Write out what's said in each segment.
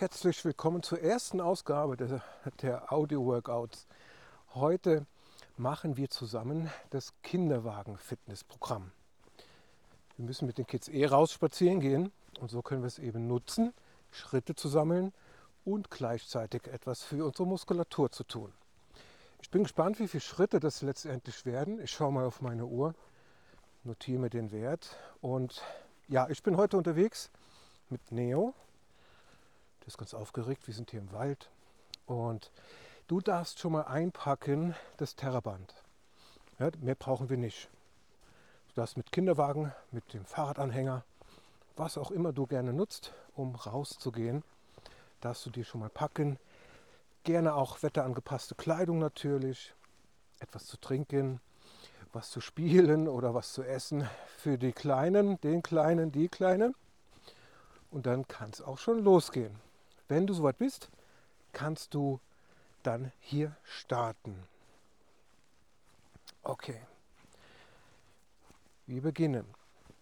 Herzlich willkommen zur ersten Ausgabe der, der Audio-Workouts. Heute machen wir zusammen das Kinderwagen-Fitnessprogramm. Wir müssen mit den Kids eh raus spazieren gehen und so können wir es eben nutzen, Schritte zu sammeln und gleichzeitig etwas für unsere Muskulatur zu tun. Ich bin gespannt, wie viele Schritte das letztendlich werden. Ich schaue mal auf meine Uhr, notiere mir den Wert und ja, ich bin heute unterwegs mit Neo, der ist ganz aufgeregt. Wir sind hier im Wald. Und du darfst schon mal einpacken das Terraband. Ja, mehr brauchen wir nicht. Du darfst mit Kinderwagen, mit dem Fahrradanhänger, was auch immer du gerne nutzt, um rauszugehen, darfst du dir schon mal packen. Gerne auch wetterangepasste Kleidung natürlich, etwas zu trinken, was zu spielen oder was zu essen für die Kleinen, den Kleinen, die Kleine. Und dann kann es auch schon losgehen. Wenn du soweit bist, kannst du dann hier starten. Okay. Wir beginnen.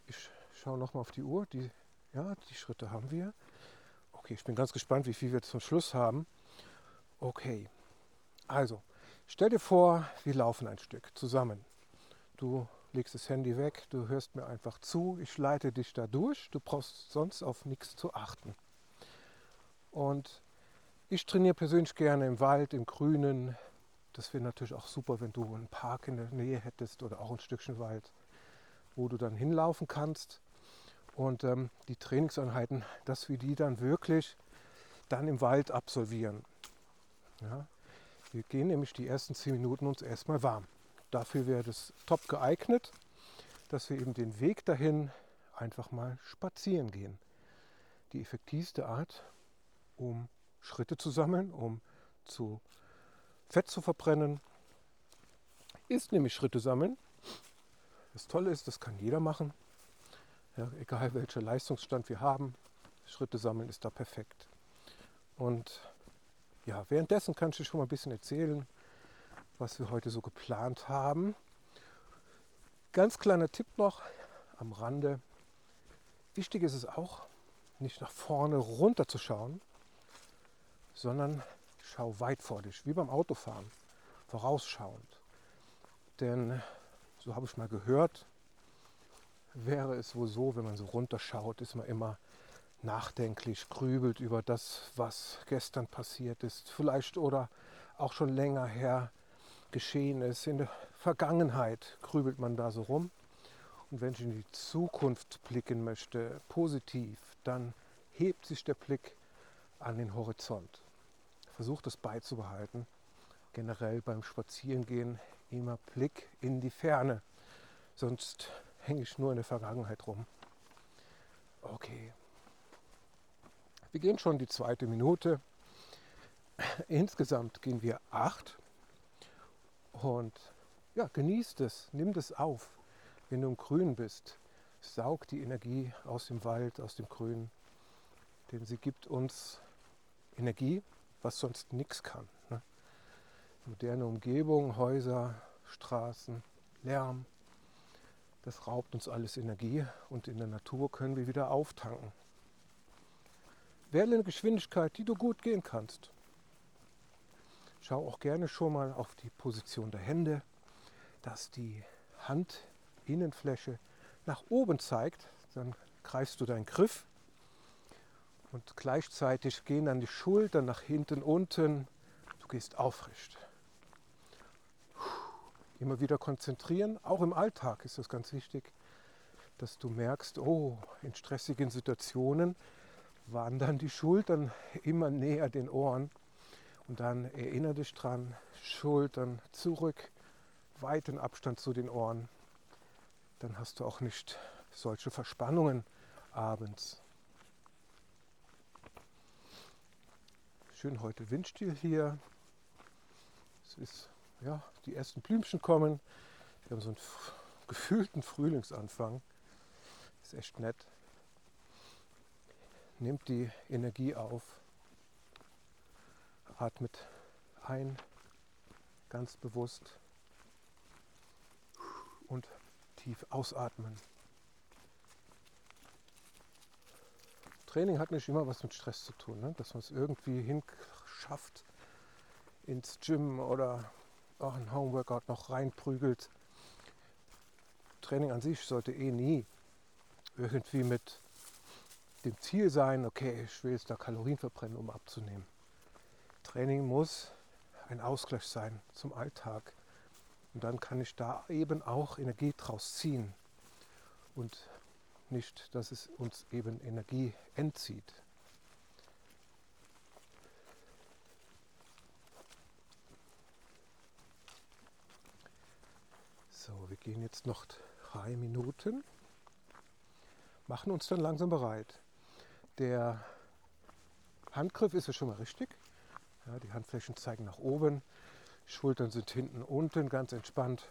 Ich schaue nochmal auf die Uhr. Die, ja, die Schritte haben wir. Okay, ich bin ganz gespannt, wie viel wir zum Schluss haben. Okay. Also, stell dir vor, wir laufen ein Stück zusammen. Du legst das Handy weg, du hörst mir einfach zu, ich leite dich da durch. Du brauchst sonst auf nichts zu achten. Und ich trainiere persönlich gerne im Wald, im Grünen. Das wäre natürlich auch super, wenn du einen Park in der Nähe hättest oder auch ein Stückchen Wald, wo du dann hinlaufen kannst. Und ähm, die Trainingseinheiten, dass wir die dann wirklich dann im Wald absolvieren. Ja? Wir gehen nämlich die ersten zehn Minuten uns erstmal warm. Dafür wäre das top geeignet, dass wir eben den Weg dahin einfach mal spazieren gehen. Die effektivste Art, um Schritte zu sammeln, um zu Fett zu verbrennen, ist nämlich Schritte sammeln. Das Tolle ist, das kann jeder machen. Ja, egal welcher Leistungsstand wir haben, Schritte sammeln ist da perfekt. Und ja, währenddessen kann ich dir schon mal ein bisschen erzählen, was wir heute so geplant haben. Ganz kleiner Tipp noch am Rande. Wichtig ist es auch, nicht nach vorne runter zu schauen, sondern schau weit vor dich, wie beim Autofahren, vorausschauend. Denn, so habe ich mal gehört, wäre es wohl so, wenn man so runterschaut, ist man immer nachdenklich, grübelt über das, was gestern passiert ist, vielleicht oder auch schon länger her geschehen ist. In der Vergangenheit grübelt man da so rum. Und wenn ich in die Zukunft blicken möchte, positiv, dann hebt sich der Blick an den Horizont versuche das beizubehalten. Generell beim Spazierengehen immer Blick in die Ferne. Sonst hänge ich nur in der Vergangenheit rum. Okay. Wir gehen schon die zweite Minute. Insgesamt gehen wir acht. Und ja, genießt es, nimm es auf. Wenn du im Grün bist, saug die Energie aus dem Wald, aus dem Grün. Denn sie gibt uns Energie, was sonst nichts kann. Ne? Moderne Umgebung, Häuser, Straßen, Lärm, das raubt uns alles Energie und in der Natur können wir wieder auftanken. Wähle eine Geschwindigkeit, die du gut gehen kannst. Schau auch gerne schon mal auf die Position der Hände, dass die Handinnenfläche nach oben zeigt. Dann greifst du deinen Griff und gleichzeitig gehen dann die Schultern nach hinten unten. Du gehst aufrecht. Immer wieder konzentrieren. Auch im Alltag ist das ganz wichtig, dass du merkst, oh, in stressigen Situationen wandern die Schultern immer näher den Ohren. Und dann erinnere dich dran, Schultern zurück, weiten Abstand zu den Ohren. Dann hast du auch nicht solche Verspannungen abends. Schön heute windstill hier. Es ist, ja, die ersten Blümchen kommen. Wir haben so einen gefühlten Frühlingsanfang. Ist echt nett. Nehmt die Energie auf. Atmet ein, ganz bewusst. Und tief ausatmen. Training hat nicht immer was mit Stress zu tun, ne? dass man es irgendwie hinschafft ins Gym oder auch ein Homeworkout noch reinprügelt. Training an sich sollte eh nie irgendwie mit dem Ziel sein, okay, ich will jetzt da Kalorien verbrennen, um abzunehmen. Training muss ein Ausgleich sein zum Alltag. Und dann kann ich da eben auch Energie draus ziehen. Und nicht, dass es uns eben Energie entzieht. So, wir gehen jetzt noch drei Minuten, machen uns dann langsam bereit. Der Handgriff ist ja schon mal richtig. Ja, die Handflächen zeigen nach oben, Schultern sind hinten unten, ganz entspannt.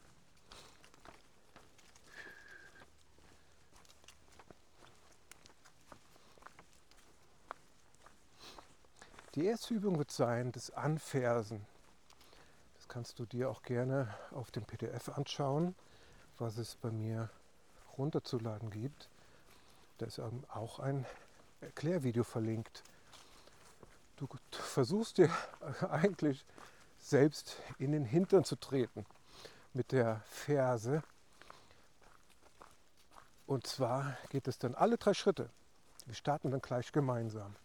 Die erste Übung wird sein, das Anfersen. Das kannst du dir auch gerne auf dem PDF anschauen, was es bei mir runterzuladen gibt. Da ist auch ein Erklärvideo verlinkt. Du versuchst dir eigentlich selbst in den Hintern zu treten mit der Ferse. Und zwar geht es dann alle drei Schritte. Wir starten dann gleich gemeinsam.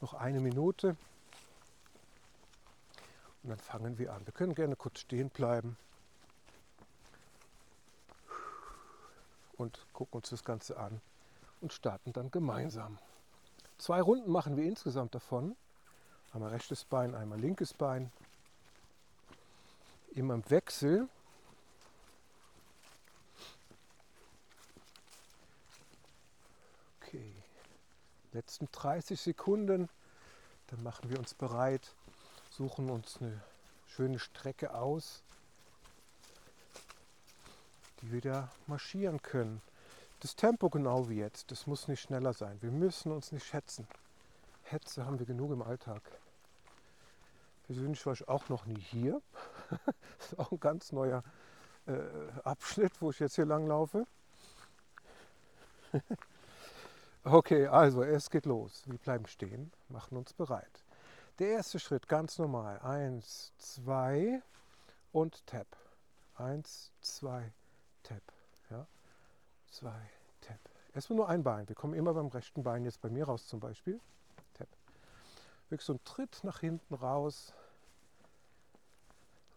Noch eine Minute und dann fangen wir an. Wir können gerne kurz stehen bleiben und gucken uns das Ganze an und starten dann gemeinsam. Zwei Runden machen wir insgesamt davon. Einmal rechtes Bein, einmal linkes Bein. Immer im Wechsel. Okay, letzten 30 Sekunden. Dann machen wir uns bereit suchen uns eine schöne Strecke aus, die wir da marschieren können. Das Tempo genau wie jetzt, das muss nicht schneller sein. Wir müssen uns nicht schätzen. Hetze haben wir genug im Alltag. Persönlich war ich auch noch nie hier. das ist auch ein ganz neuer äh, Abschnitt, wo ich jetzt hier lang laufe. okay, also es geht los. Wir bleiben stehen, machen uns bereit. Der erste Schritt ganz normal. Eins, zwei und Tap. Eins, zwei, Tap. Ja. Zwei, Tap. Erstmal nur ein Bein. Wir kommen immer beim rechten Bein jetzt bei mir raus zum Beispiel. Tap. Wirklich so ein Tritt nach hinten raus.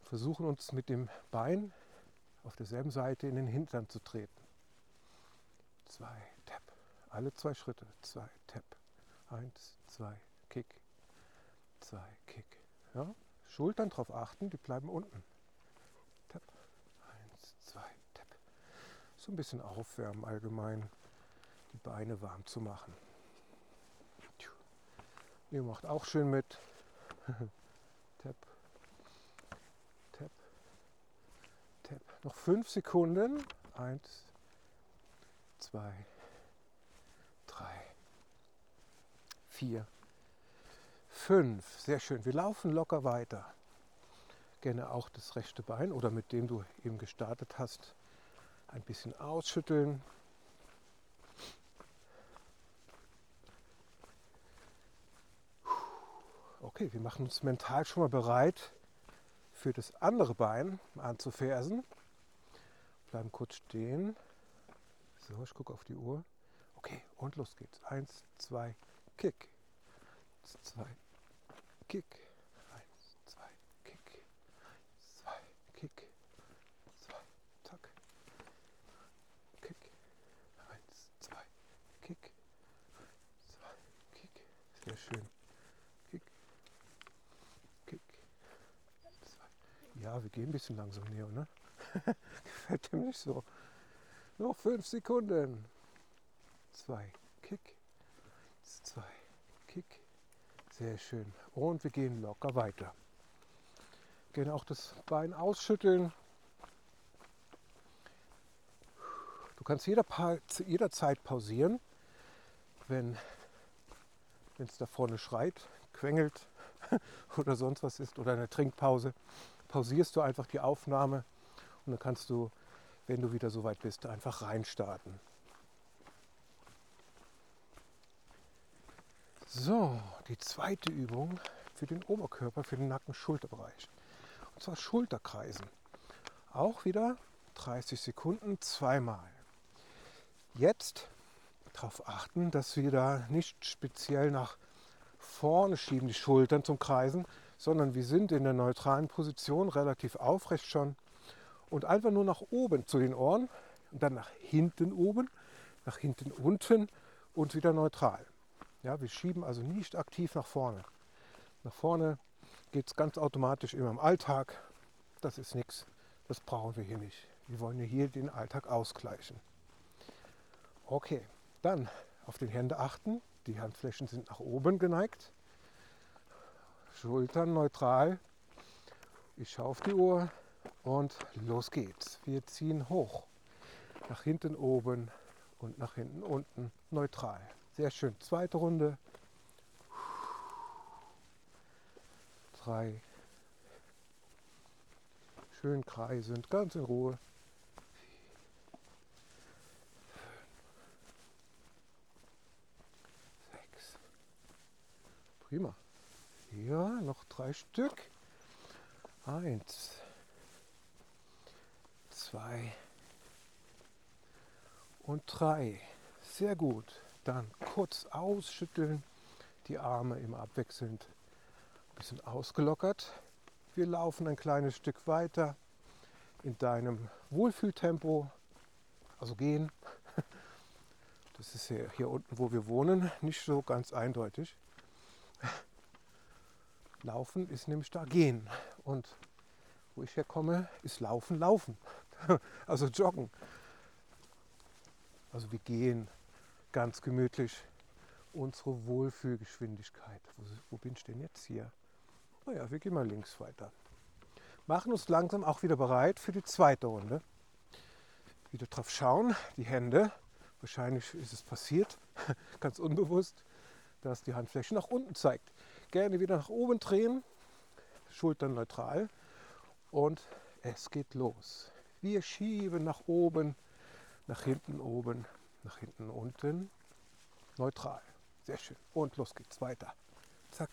Versuchen uns mit dem Bein auf derselben Seite in den Hintern zu treten. Zwei, Tap. Alle zwei Schritte. Zwei, Tap. Eins, zwei, Kick zwei, Kick. Ja? Schultern drauf achten, die bleiben unten. Tap. Eins, zwei, tap. So ein bisschen aufwärmen allgemein, die Beine warm zu machen. Ihr macht auch schön mit. tap, tap, tap. Noch fünf Sekunden. Eins, zwei, drei, vier, Fünf, sehr schön. Wir laufen locker weiter. Gerne auch das rechte Bein oder mit dem du eben gestartet hast, ein bisschen ausschütteln. Okay, wir machen uns mental schon mal bereit für das andere Bein anzufersen. Bleiben kurz stehen. So, ich gucke auf die Uhr. Okay, und los geht's. Eins, zwei, Kick. Eins, zwei, Kick. Eins, zwei, Kick. Eins, zwei, Kick. Zwei, Tack. Kick. Eins, zwei, Kick. Zwei, Kick. Sehr schön. Kick. Kick. Zwei. Ja, wir gehen ein bisschen langsam, Neo, ne? Gefällt dem nicht so. Noch fünf Sekunden. Zwei, Kick. Sehr schön. Und wir gehen locker weiter. Gerne auch das Bein ausschütteln. Du kannst jeder jederzeit pausieren, wenn es da vorne schreit, quengelt oder sonst was ist oder eine Trinkpause. Pausierst du einfach die Aufnahme und dann kannst du, wenn du wieder so weit bist, einfach reinstarten. So, die zweite Übung für den Oberkörper, für den Nacken-Schulterbereich. Und zwar Schulterkreisen. Auch wieder 30 Sekunden zweimal. Jetzt darauf achten, dass wir da nicht speziell nach vorne schieben, die Schultern zum Kreisen, sondern wir sind in der neutralen Position, relativ aufrecht schon und einfach nur nach oben zu den Ohren und dann nach hinten oben, nach hinten unten und wieder neutral. Ja, wir schieben also nicht aktiv nach vorne. Nach vorne geht es ganz automatisch immer im Alltag. Das ist nichts, das brauchen wir hier nicht. Wir wollen ja hier den Alltag ausgleichen. Okay, dann auf den Hände achten. Die Handflächen sind nach oben geneigt. Schultern neutral. Ich schaue auf die Uhr und los geht's. Wir ziehen hoch. Nach hinten oben und nach hinten unten neutral. Sehr schön. Zweite Runde. Drei. Schön kreisend, ganz in Ruhe. Sechs. Prima. Ja, noch drei Stück. Eins. Zwei. Und drei. Sehr gut. Dann kurz ausschütteln. Die Arme immer abwechselnd. Ein bisschen ausgelockert. Wir laufen ein kleines Stück weiter in deinem Wohlfühltempo. Also gehen. Das ist hier, hier unten, wo wir wohnen, nicht so ganz eindeutig. Laufen ist nämlich da gehen. Und wo ich herkomme, ist Laufen, Laufen. Also joggen. Also wir gehen ganz gemütlich unsere Wohlfühlgeschwindigkeit. Wo, wo bin ich denn jetzt hier? Naja, wir gehen mal links weiter. Machen uns langsam auch wieder bereit für die zweite Runde. Wieder drauf schauen, die Hände. Wahrscheinlich ist es passiert, ganz unbewusst, dass die Handfläche nach unten zeigt. Gerne wieder nach oben drehen, Schultern neutral und es geht los. Wir schieben nach oben, nach hinten oben, nach hinten unten, neutral. Sehr schön. Und los geht's weiter. Zack.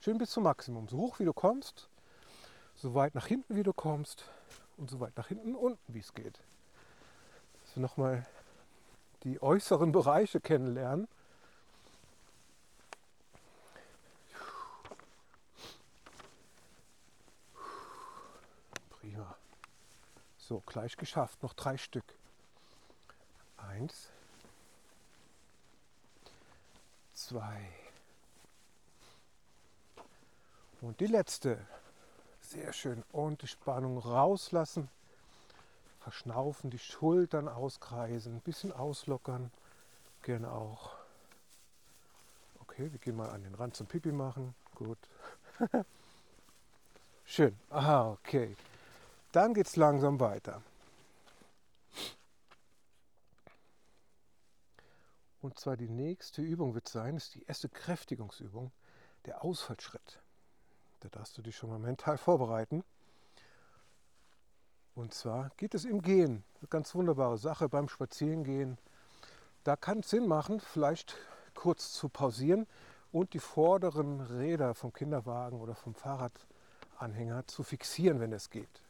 Schön bis zum Maximum. So hoch wie du kommst, so weit nach hinten wie du kommst und so weit nach hinten unten wie es geht. Dass wir nochmal die äußeren Bereiche kennenlernen. Prima. So, gleich geschafft. Noch drei Stück. Eins. Zwei. Und die letzte. Sehr schön. Und die Spannung rauslassen. Verschnaufen, die Schultern auskreisen, ein bisschen auslockern. Gerne auch. Okay, wir gehen mal an den Rand zum Pipi machen. Gut. Schön. Aha, okay. Dann geht es langsam weiter. Und zwar die nächste Übung wird sein, ist die erste Kräftigungsübung, der Ausfallschritt. Da darfst du dich schon mal mental vorbereiten. Und zwar geht es im Gehen. Eine ganz wunderbare Sache beim Spazierengehen. Da kann es Sinn machen, vielleicht kurz zu pausieren und die vorderen Räder vom Kinderwagen oder vom Fahrradanhänger zu fixieren, wenn es geht.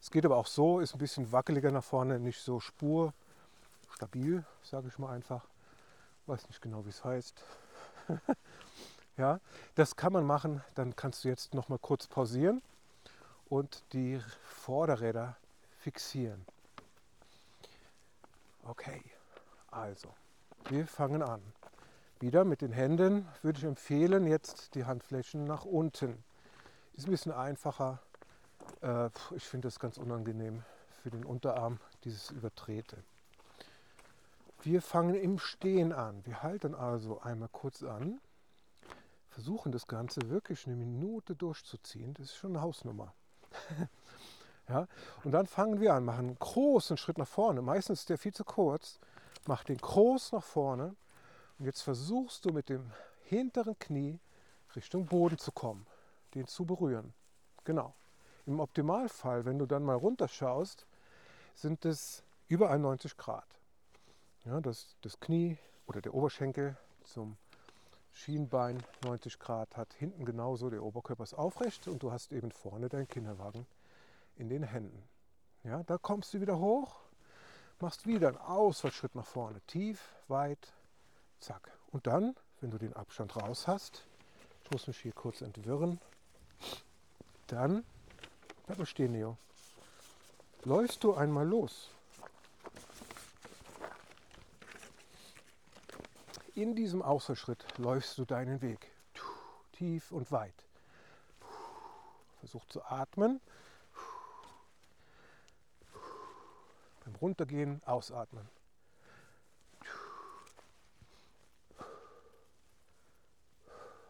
Es geht aber auch so, ist ein bisschen wackeliger nach vorne, nicht so spurstabil, sage ich mal einfach. Weiß nicht genau, wie es heißt. Ja, das kann man machen. Dann kannst du jetzt noch mal kurz pausieren und die Vorderräder fixieren. Okay, also wir fangen an. Wieder mit den Händen würde ich empfehlen, jetzt die Handflächen nach unten. Ist ein bisschen einfacher. Äh, ich finde das ganz unangenehm für den Unterarm, dieses Übertrete. Wir fangen im Stehen an. Wir halten also einmal kurz an versuchen das Ganze wirklich eine Minute durchzuziehen, das ist schon eine Hausnummer. ja? Und dann fangen wir an, machen einen großen Schritt nach vorne. Meistens ist der viel zu kurz. Mach den groß nach vorne. Und jetzt versuchst du mit dem hinteren Knie Richtung Boden zu kommen, den zu berühren. Genau. Im Optimalfall, wenn du dann mal runterschaust, sind es über 91 Grad. Ja, das, das Knie oder der Oberschenkel zum Schienbein 90 Grad hat, hinten genauso, der Oberkörper ist aufrecht und du hast eben vorne deinen Kinderwagen in den Händen. Ja, da kommst du wieder hoch, machst wieder einen Ausfallschritt nach vorne, tief, weit, zack. Und dann, wenn du den Abstand raus hast, ich muss mich hier kurz entwirren, dann, bleib mal stehen, Neo, läufst du einmal los. In diesem Außerschritt läufst du deinen Weg, tief und weit. Versuch zu atmen. Beim Runtergehen ausatmen.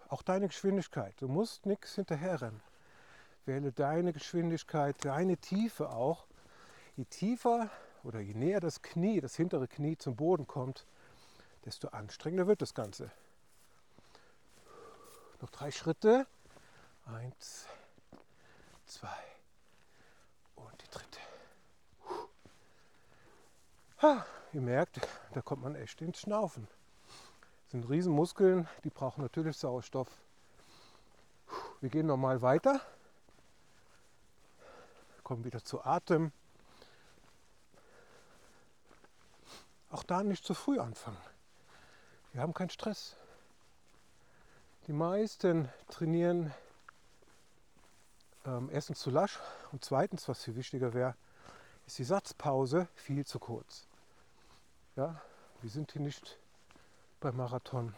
Auch deine Geschwindigkeit. Du musst nichts hinterherrennen. Wähle deine Geschwindigkeit, deine Tiefe auch. Je tiefer oder je näher das Knie, das hintere Knie zum Boden kommt, desto anstrengender wird das Ganze. Noch drei Schritte. Eins, zwei und die dritte. Ha, ihr merkt, da kommt man echt ins Schnaufen. Das sind Riesenmuskeln, die brauchen natürlich Sauerstoff. Wir gehen nochmal weiter. Kommen wieder zu Atem. Auch da nicht zu früh anfangen. Wir haben keinen Stress. Die meisten trainieren ähm, erstens zu lasch und zweitens, was viel wichtiger wäre, ist die Satzpause viel zu kurz. Ja, wir sind hier nicht beim Marathon.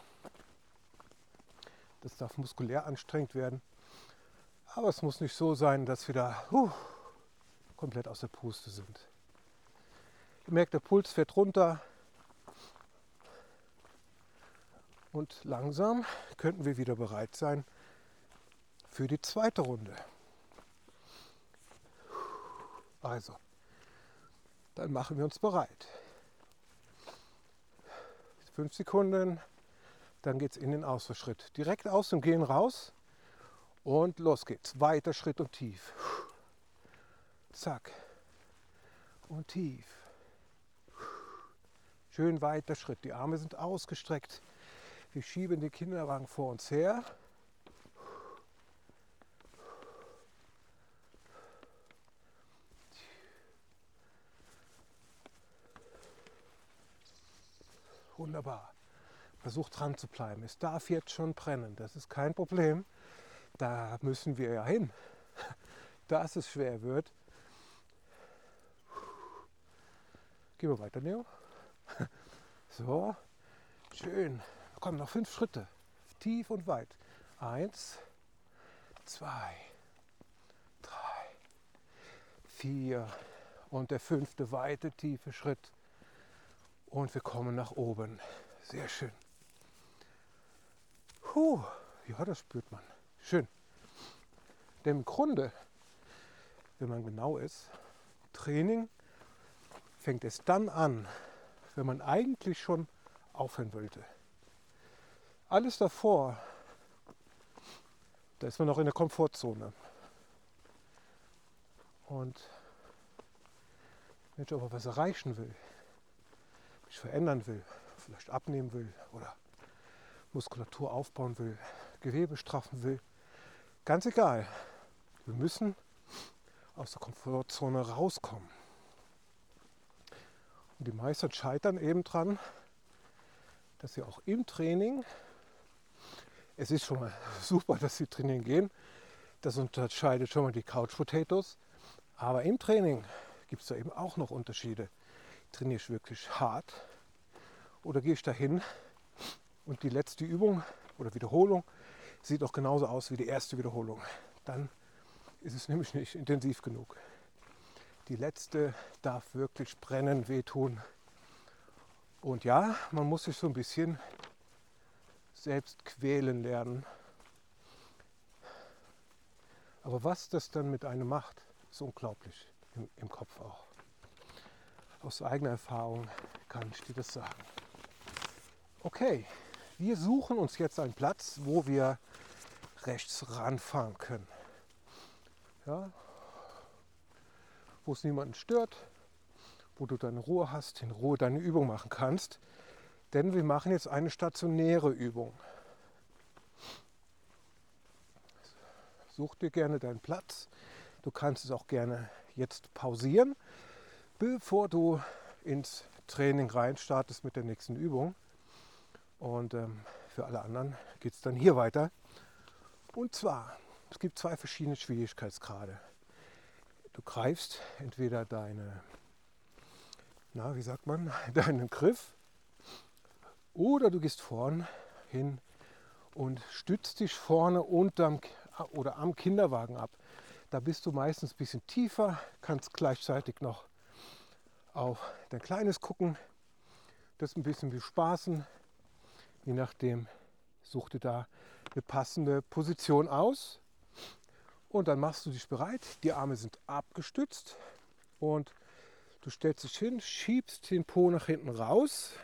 Das darf muskulär anstrengend werden. Aber es muss nicht so sein, dass wir da huh, komplett aus der Puste sind. Ihr merkt, der Puls fährt runter. Und langsam könnten wir wieder bereit sein für die zweite Runde. Also, dann machen wir uns bereit. Fünf Sekunden, dann geht es in den Ausfallschritt. Direkt aus dem Gehen raus und los geht's. Weiter Schritt und tief. Zack. Und tief. Schön weiter Schritt. Die Arme sind ausgestreckt. Wir schieben den Kinderwagen vor uns her. Wunderbar. Versucht dran zu bleiben. Es darf jetzt schon brennen. Das ist kein Problem. Da müssen wir ja hin. Dass es schwer wird. Gehen wir weiter, Neo. So, schön. Kommen noch fünf Schritte. Tief und weit. Eins, zwei, drei, vier und der fünfte weite tiefe Schritt. Und wir kommen nach oben. Sehr schön. Puh, ja, das spürt man. Schön. Denn im Grunde, wenn man genau ist, Training fängt es dann an, wenn man eigentlich schon aufhören wollte. Alles davor, da ist man noch in der Komfortzone. Und wenn ich aber was erreichen will, mich verändern will, vielleicht abnehmen will oder Muskulatur aufbauen will, Gewebe straffen will, ganz egal. Wir müssen aus der Komfortzone rauskommen. Und die meisten scheitern eben dran, dass sie auch im Training, es ist schon mal super, dass sie trainieren gehen, das unterscheidet schon mal die Couch Potatoes, aber im Training gibt es da eben auch noch Unterschiede trainiere ich wirklich hart oder gehe ich dahin und die letzte Übung oder Wiederholung sieht auch genauso aus wie die erste Wiederholung. Dann ist es nämlich nicht intensiv genug. Die letzte darf wirklich brennen, wehtun. Und ja, man muss sich so ein bisschen selbst quälen lernen. Aber was das dann mit einem macht, ist unglaublich im, im Kopf auch aus eigener Erfahrung kann ich dir das sagen. Okay, wir suchen uns jetzt einen Platz, wo wir rechts ranfahren können. Ja, wo es niemanden stört, wo du deine Ruhe hast, in Ruhe deine Übung machen kannst. Denn wir machen jetzt eine stationäre Übung. Such dir gerne deinen Platz. Du kannst es auch gerne jetzt pausieren, bevor du ins Training reinstartest mit der nächsten Übung. Und ähm, für alle anderen geht es dann hier weiter. Und zwar, es gibt zwei verschiedene Schwierigkeitsgrade. Du greifst entweder deine, na, wie sagt man, deinen Griff oder du gehst vorn hin und stützt dich vorne unterm oder am Kinderwagen ab. Da bist du meistens ein bisschen tiefer, kannst gleichzeitig noch auf dein Kleines gucken, das ein bisschen bespaßen. Je nachdem, such dir da eine passende Position aus. Und dann machst du dich bereit. Die Arme sind abgestützt und du stellst dich hin, schiebst den Po nach hinten raus,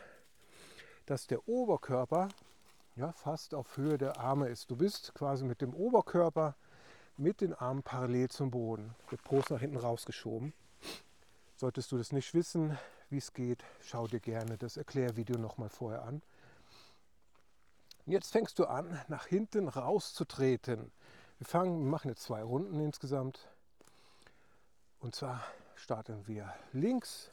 dass der Oberkörper ja, fast auf Höhe der Arme ist. Du bist quasi mit dem Oberkörper mit den Armen parallel zum Boden. Der Po ist nach hinten rausgeschoben. Solltest du das nicht wissen, wie es geht, schau dir gerne das Erklärvideo nochmal vorher an. Und jetzt fängst du an, nach hinten rauszutreten. Wir fangen, wir machen jetzt zwei Runden insgesamt. Und zwar starten wir links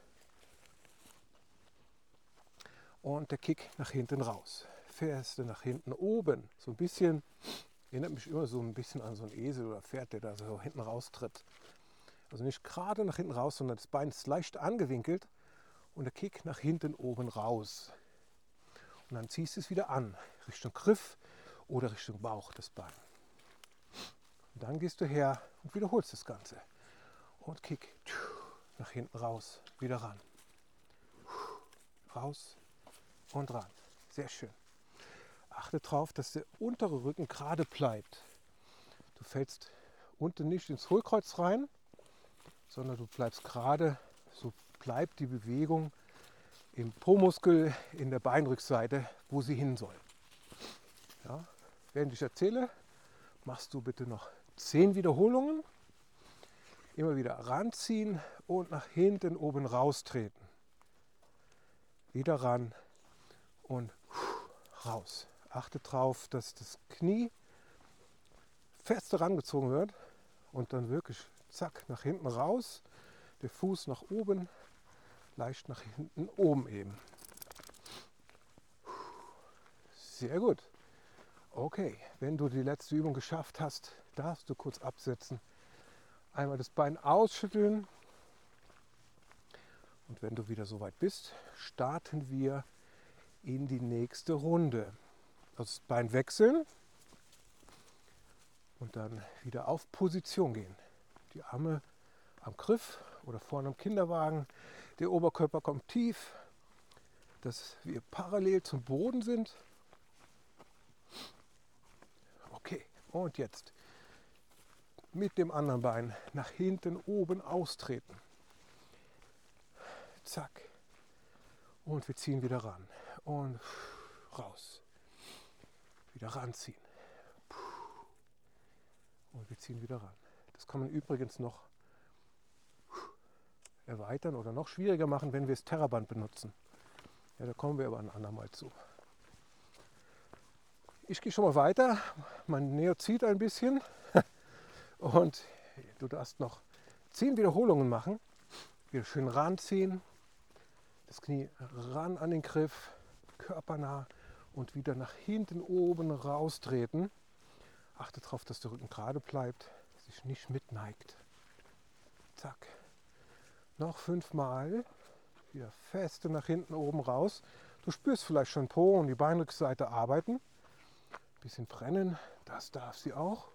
und der Kick nach hinten raus. Fährst du nach hinten oben, so ein bisschen, erinnert mich immer so ein bisschen an so einen Esel oder Pferd, der da so hinten raustritt. Also nicht gerade nach hinten raus, sondern das Bein ist leicht angewinkelt und der Kick nach hinten oben raus. Und dann ziehst du es wieder an, Richtung Griff oder Richtung Bauch das Bein. Und dann gehst du her und wiederholst das Ganze. Und Kick nach hinten raus, wieder ran. Raus und ran. Sehr schön. Achte darauf, dass der untere Rücken gerade bleibt. Du fällst unten nicht ins Hohlkreuz rein, sondern du bleibst gerade, so bleibt die Bewegung im Po-Muskel in der Beinrückseite, wo sie hin soll. Ja, während ich erzähle, machst du bitte noch zehn Wiederholungen. Immer wieder ranziehen und nach hinten oben raustreten. Wieder ran und raus. Achte darauf, dass das Knie fest herangezogen wird und dann wirklich zack, nach hinten raus, der Fuß nach oben, leicht nach hinten oben eben. Sehr gut. Okay, wenn du die letzte Übung geschafft hast, darfst du kurz absetzen. Einmal das Bein ausschütteln. Und wenn du wieder soweit bist, starten wir in die nächste Runde. Das Bein wechseln und dann wieder auf Position gehen die Arme am Griff oder vorne am Kinderwagen. Der Oberkörper kommt tief, dass wir parallel zum Boden sind. Okay, und jetzt mit dem anderen Bein nach hinten oben austreten. Zack. Und wir ziehen wieder ran. Und raus. Wieder ranziehen. Und wir ziehen wieder ran. Das kann man übrigens noch erweitern oder noch schwieriger machen, wenn wir das Terraband benutzen. Ja, da kommen wir aber ein andermal zu. Ich gehe schon mal weiter. Mein Neo zieht ein bisschen und du darfst noch zehn Wiederholungen machen. Wieder schön ranziehen, das Knie ran an den Griff, körpernah und wieder nach hinten oben raustreten. Achte darauf, dass der Rücken gerade bleibt sich nicht mitneigt. Zack. Noch fünfmal. Wieder feste nach hinten oben raus. Du spürst vielleicht schon Po und die Beinrückseite arbeiten. Bisschen brennen, das darf sie auch.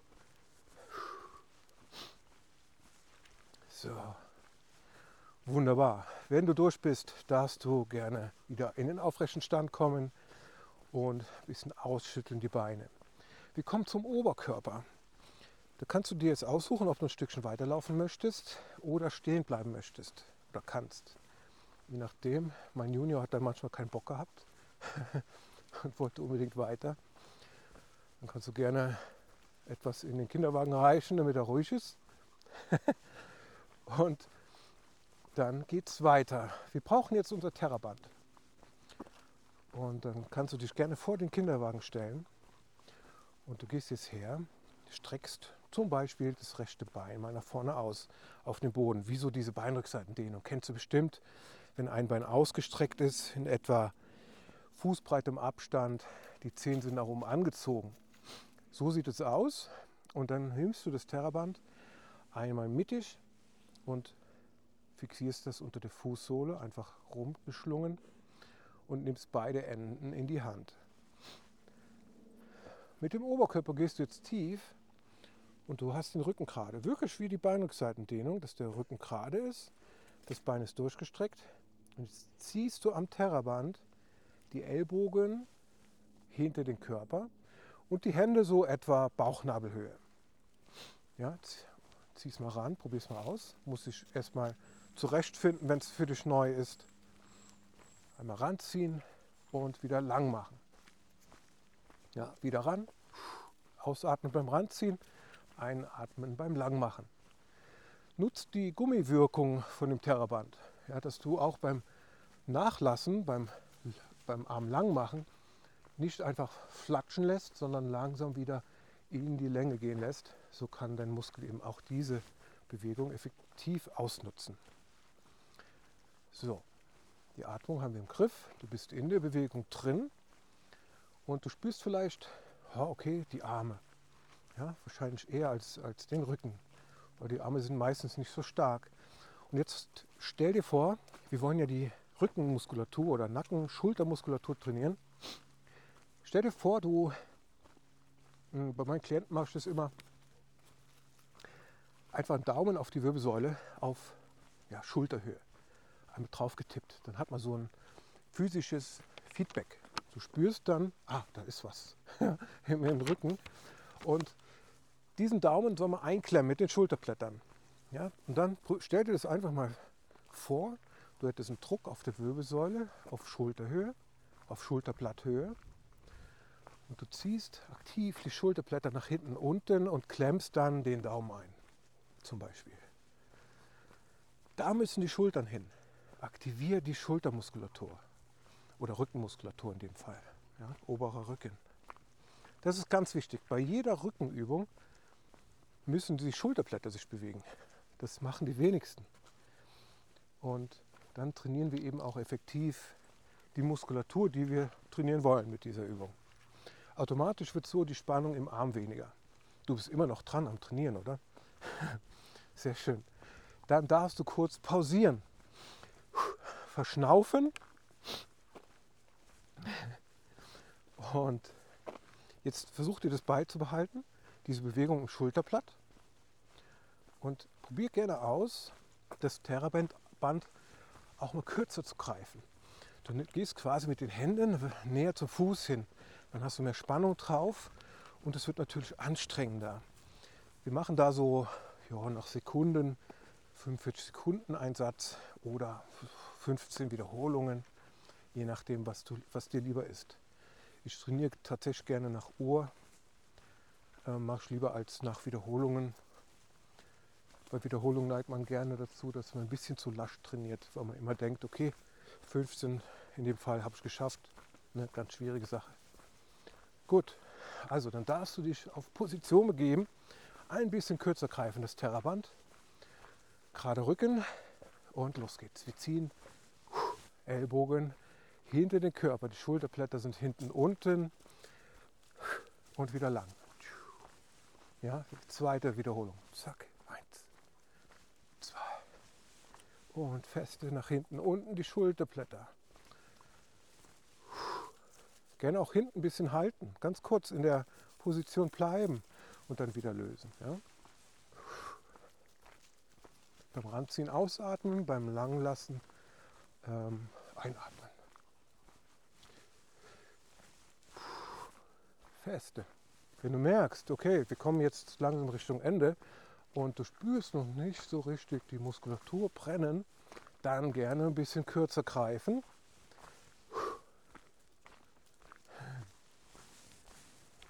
So. Wunderbar. Wenn du durch bist, darfst du gerne wieder in den aufrechten Stand kommen und ein bisschen ausschütteln die Beine. Wir kommen zum Oberkörper. Da kannst du dir jetzt aussuchen, ob du ein Stückchen weiterlaufen möchtest oder stehen bleiben möchtest oder kannst. Je nachdem, mein Junior hat da manchmal keinen Bock gehabt und wollte unbedingt weiter. Dann kannst du gerne etwas in den Kinderwagen reichen, damit er ruhig ist. und dann geht es weiter. Wir brauchen jetzt unser Terraband. Und dann kannst du dich gerne vor den Kinderwagen stellen. Und du gehst jetzt her, streckst zum Beispiel das rechte Bein mal nach vorne aus auf den Boden. Wieso diese Beinrückseitendehnung? Kennst du bestimmt, wenn ein Bein ausgestreckt ist, in etwa fußbreitem Abstand, die Zehen sind nach oben angezogen. So sieht es aus. Und dann nimmst du das Terraband einmal mittig und fixierst das unter der Fußsohle, einfach rumgeschlungen und nimmst beide Enden in die Hand. Mit dem Oberkörper gehst du jetzt tief und du hast den Rücken gerade. Wirklich wie die Beinrückseitendehnung, dass der Rücken gerade ist, das Bein ist durchgestreckt und jetzt ziehst du am Terraband die Ellbogen hinter den Körper und die Hände so etwa Bauchnabelhöhe. Ja, es mal ran, probier es mal aus. Muss ich erstmal zurechtfinden, wenn es für dich neu ist. Einmal ranziehen und wieder lang machen. Ja, wieder ran, ausatmen beim Ranziehen, einatmen beim Langmachen. Nutzt die Gummiwirkung von dem Terraband, ja, dass du auch beim Nachlassen, beim, beim Arm lang machen, nicht einfach flatschen lässt, sondern langsam wieder in die Länge gehen lässt. So kann dein Muskel eben auch diese Bewegung effektiv ausnutzen. So, die Atmung haben wir im Griff. Du bist in der Bewegung drin und du spürst vielleicht, okay, die Arme. Ja, wahrscheinlich eher als, als den Rücken. Weil die Arme sind meistens nicht so stark. Und jetzt stell dir vor, wir wollen ja die Rückenmuskulatur oder Nacken-, Schultermuskulatur trainieren. Stell dir vor, du, hm, bei meinen Klienten mache ich das immer, einfach einen Daumen auf die Wirbelsäule auf ja, Schulterhöhe. Drauf getippt. Dann hat man so ein physisches Feedback. Du spürst dann, ah, da ist was im Rücken. Und diesen Daumen soll man einklemmen mit den Schulterblättern. Ja? Und dann stell dir das einfach mal vor. Du hättest einen Druck auf der Wirbelsäule, auf Schulterhöhe, auf Schulterblatthöhe. Und du ziehst aktiv die Schulterblätter nach hinten unten und klemmst dann den Daumen ein. Zum Beispiel. Da müssen die Schultern hin. Aktiviere die Schultermuskulatur oder Rückenmuskulatur in dem Fall. Ja, oberer Rücken. Das ist ganz wichtig. Bei jeder Rückenübung müssen die Schulterblätter sich bewegen. Das machen die wenigsten. Und dann trainieren wir eben auch effektiv die Muskulatur, die wir trainieren wollen mit dieser Übung. Automatisch wird so die Spannung im Arm weniger. Du bist immer noch dran am Trainieren, oder? Sehr schön. Dann darfst du kurz pausieren. Verschnaufen und jetzt versuch dir das beizubehalten, diese Bewegung im Schulterblatt. Und probier gerne aus, das Terraband auch mal kürzer zu greifen. Du gehst quasi mit den Händen näher zum Fuß hin. Dann hast du mehr Spannung drauf und es wird natürlich anstrengender. Wir machen da so ja, nach Sekunden, 45 Sekunden Einsatz oder 15 Wiederholungen je nachdem, was, du, was dir lieber ist. Ich trainiere tatsächlich gerne nach Uhr, äh, mache ich lieber als nach Wiederholungen. Bei Wiederholungen neigt man gerne dazu, dass man ein bisschen zu lasch trainiert, weil man immer denkt, okay, 15 in dem Fall habe ich geschafft. Eine ganz schwierige Sache. Gut, also dann darfst du dich auf Position begeben, ein bisschen kürzer greifen, das Terraband, gerade Rücken und los geht's. Wir ziehen Ellbogen hinter den Körper. Die Schulterblätter sind hinten unten und wieder lang. Ja, zweite Wiederholung. Zack, eins, zwei. Und feste nach hinten unten die Schulterblätter. Gerne auch hinten ein bisschen halten. Ganz kurz in der Position bleiben und dann wieder lösen. Ja? Beim Ranziehen ausatmen, beim Langlassen ähm, einatmen. feste. Wenn du merkst, okay, wir kommen jetzt langsam Richtung Ende und du spürst noch nicht so richtig die Muskulatur brennen, dann gerne ein bisschen kürzer greifen.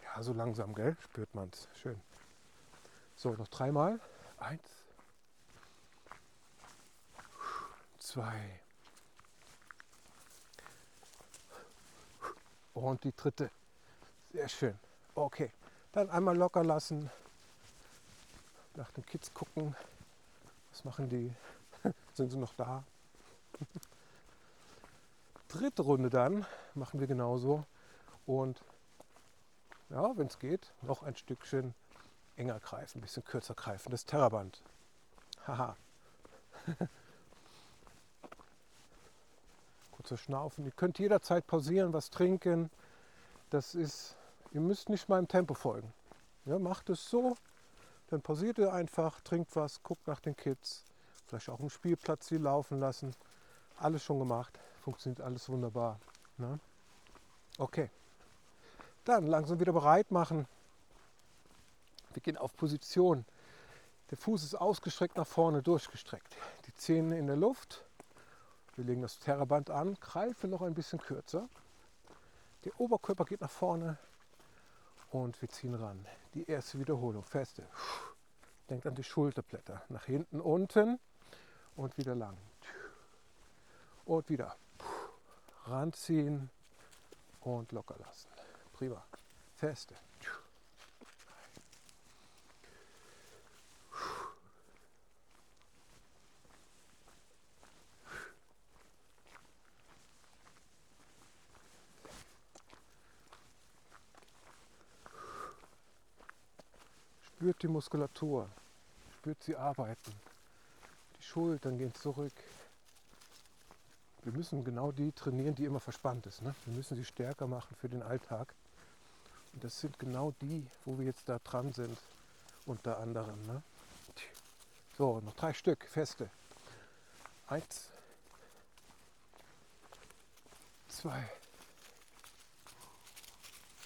Ja, so langsam, gell? Spürt man es. Schön. So, noch dreimal. Eins. Zwei. Und die dritte. Sehr schön. Okay, dann einmal locker lassen. nach den Kids gucken. Was machen die? Sind sie noch da? Dritte Runde dann machen wir genauso. Und ja, wenn es geht, noch ein Stückchen enger greifen, ein bisschen kürzer greifen. Das Terraband. Haha. Kurzer Schnaufen. Ihr könnt jederzeit pausieren, was trinken. Das ist, ihr müsst nicht meinem Tempo folgen. Ja, macht es so, dann pausiert ihr einfach, trinkt was, guckt nach den Kids, vielleicht auch im Spielplatz sie laufen lassen. Alles schon gemacht, funktioniert alles wunderbar. Ne? Okay, dann langsam wieder bereit machen. Wir gehen auf Position. Der Fuß ist ausgestreckt nach vorne durchgestreckt. Die Zähne in der Luft. Wir legen das Terraband an, greifen noch ein bisschen kürzer. Der Oberkörper geht nach vorne, und wir ziehen ran. Die erste Wiederholung, feste. Denkt an die Schulterblätter. Nach hinten, unten und wieder lang. Und wieder ranziehen und locker lassen. Prima. Feste. Spürt die Muskulatur, spürt sie arbeiten. Die Schultern gehen zurück. Wir müssen genau die trainieren, die immer verspannt ist. Ne? Wir müssen sie stärker machen für den Alltag. Und das sind genau die, wo wir jetzt da dran sind, unter anderem. Ne? So, noch drei Stück, feste. Eins, zwei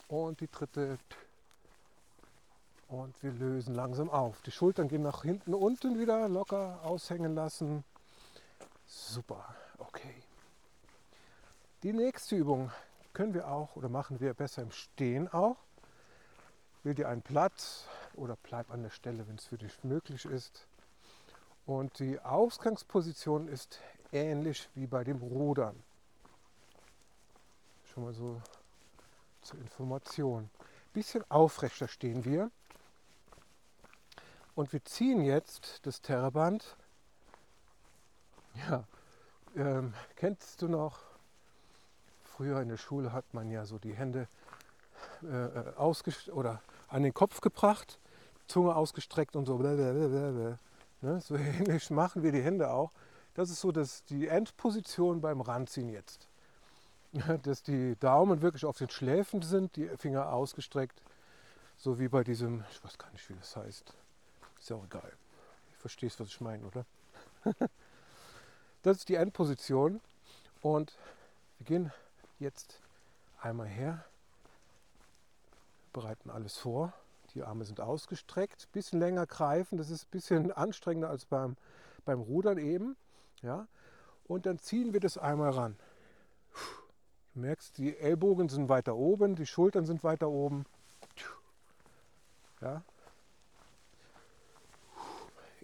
und die dritte. Und wir lösen langsam auf. Die Schultern gehen nach hinten unten wieder locker aushängen lassen. Super, okay. Die nächste Übung können wir auch oder machen wir besser im Stehen auch. Wähl dir einen Platz oder bleib an der Stelle, wenn es für dich möglich ist. Und die Ausgangsposition ist ähnlich wie bei dem Rudern. Schon mal so zur Information. Bisschen aufrechter stehen wir. Und wir ziehen jetzt das Terraband. Ja, ähm, kennst du noch? Früher in der Schule hat man ja so die Hände äh, oder an den Kopf gebracht, Zunge ausgestreckt und so. Blablabla. Ne? So ähnlich machen wir die Hände auch. Das ist so das, die Endposition beim Ranziehen jetzt. Dass die Daumen wirklich auf den Schläfen sind, die Finger ausgestreckt, so wie bei diesem, ich weiß gar nicht, wie das heißt, ist ja auch egal. Du verstehst, was ich meine, oder? das ist die Endposition. Und wir gehen jetzt einmal her, bereiten alles vor. Die Arme sind ausgestreckt, bisschen länger greifen. Das ist ein bisschen anstrengender als beim, beim Rudern eben. Ja? Und dann ziehen wir das einmal ran. Du merkst, die Ellbogen sind weiter oben, die Schultern sind weiter oben. Ja?